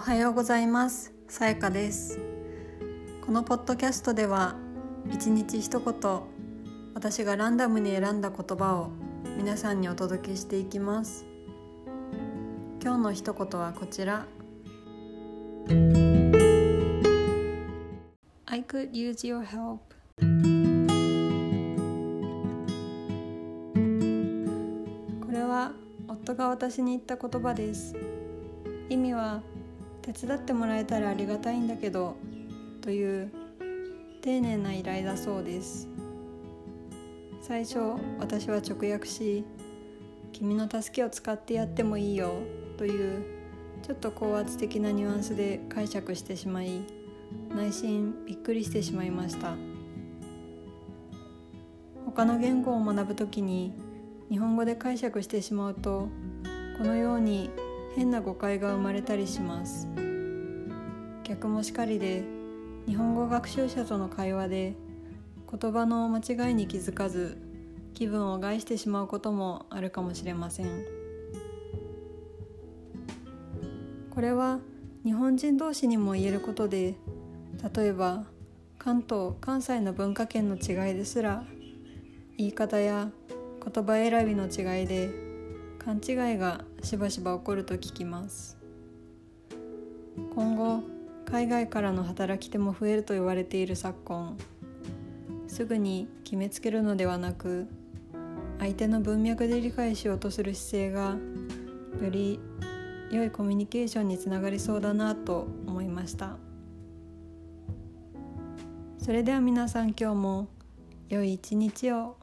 おはようございます。さやかです。このポッドキャストでは一日一言私がランダムに選んだ言葉を皆さんにお届けしていきます。今日の一言はこちら。I could use your help. これは夫が私に言った言葉です。意味は手伝ってもらえたらありがたいんだけどという丁寧な依頼だそうです。最初私は直訳し「君の助けを使ってやってもいいよ」というちょっと高圧的なニュアンスで解釈してしまい内心びっくりしてしまいました。他の言語を学ぶ時に日本語で解釈してしまうとこのように変な誤解が生まれたりします。逆もしかりで日本語学習者との会話で言葉の間違いに気づかず気分を害してしまうこともあるかもしれません。これは日本人同士にも言えることで例えば関東関西の文化圏の違いですら言い方や言葉選びの違いで勘違いがしばしば起こると聞きます。今後海外からの働き手も増えると言われている昨今すぐに決めつけるのではなく相手の文脈で理解しようとする姿勢がより良いコミュニケーションにつながりそうだなと思いました。それでは皆さん今日も良い一日を。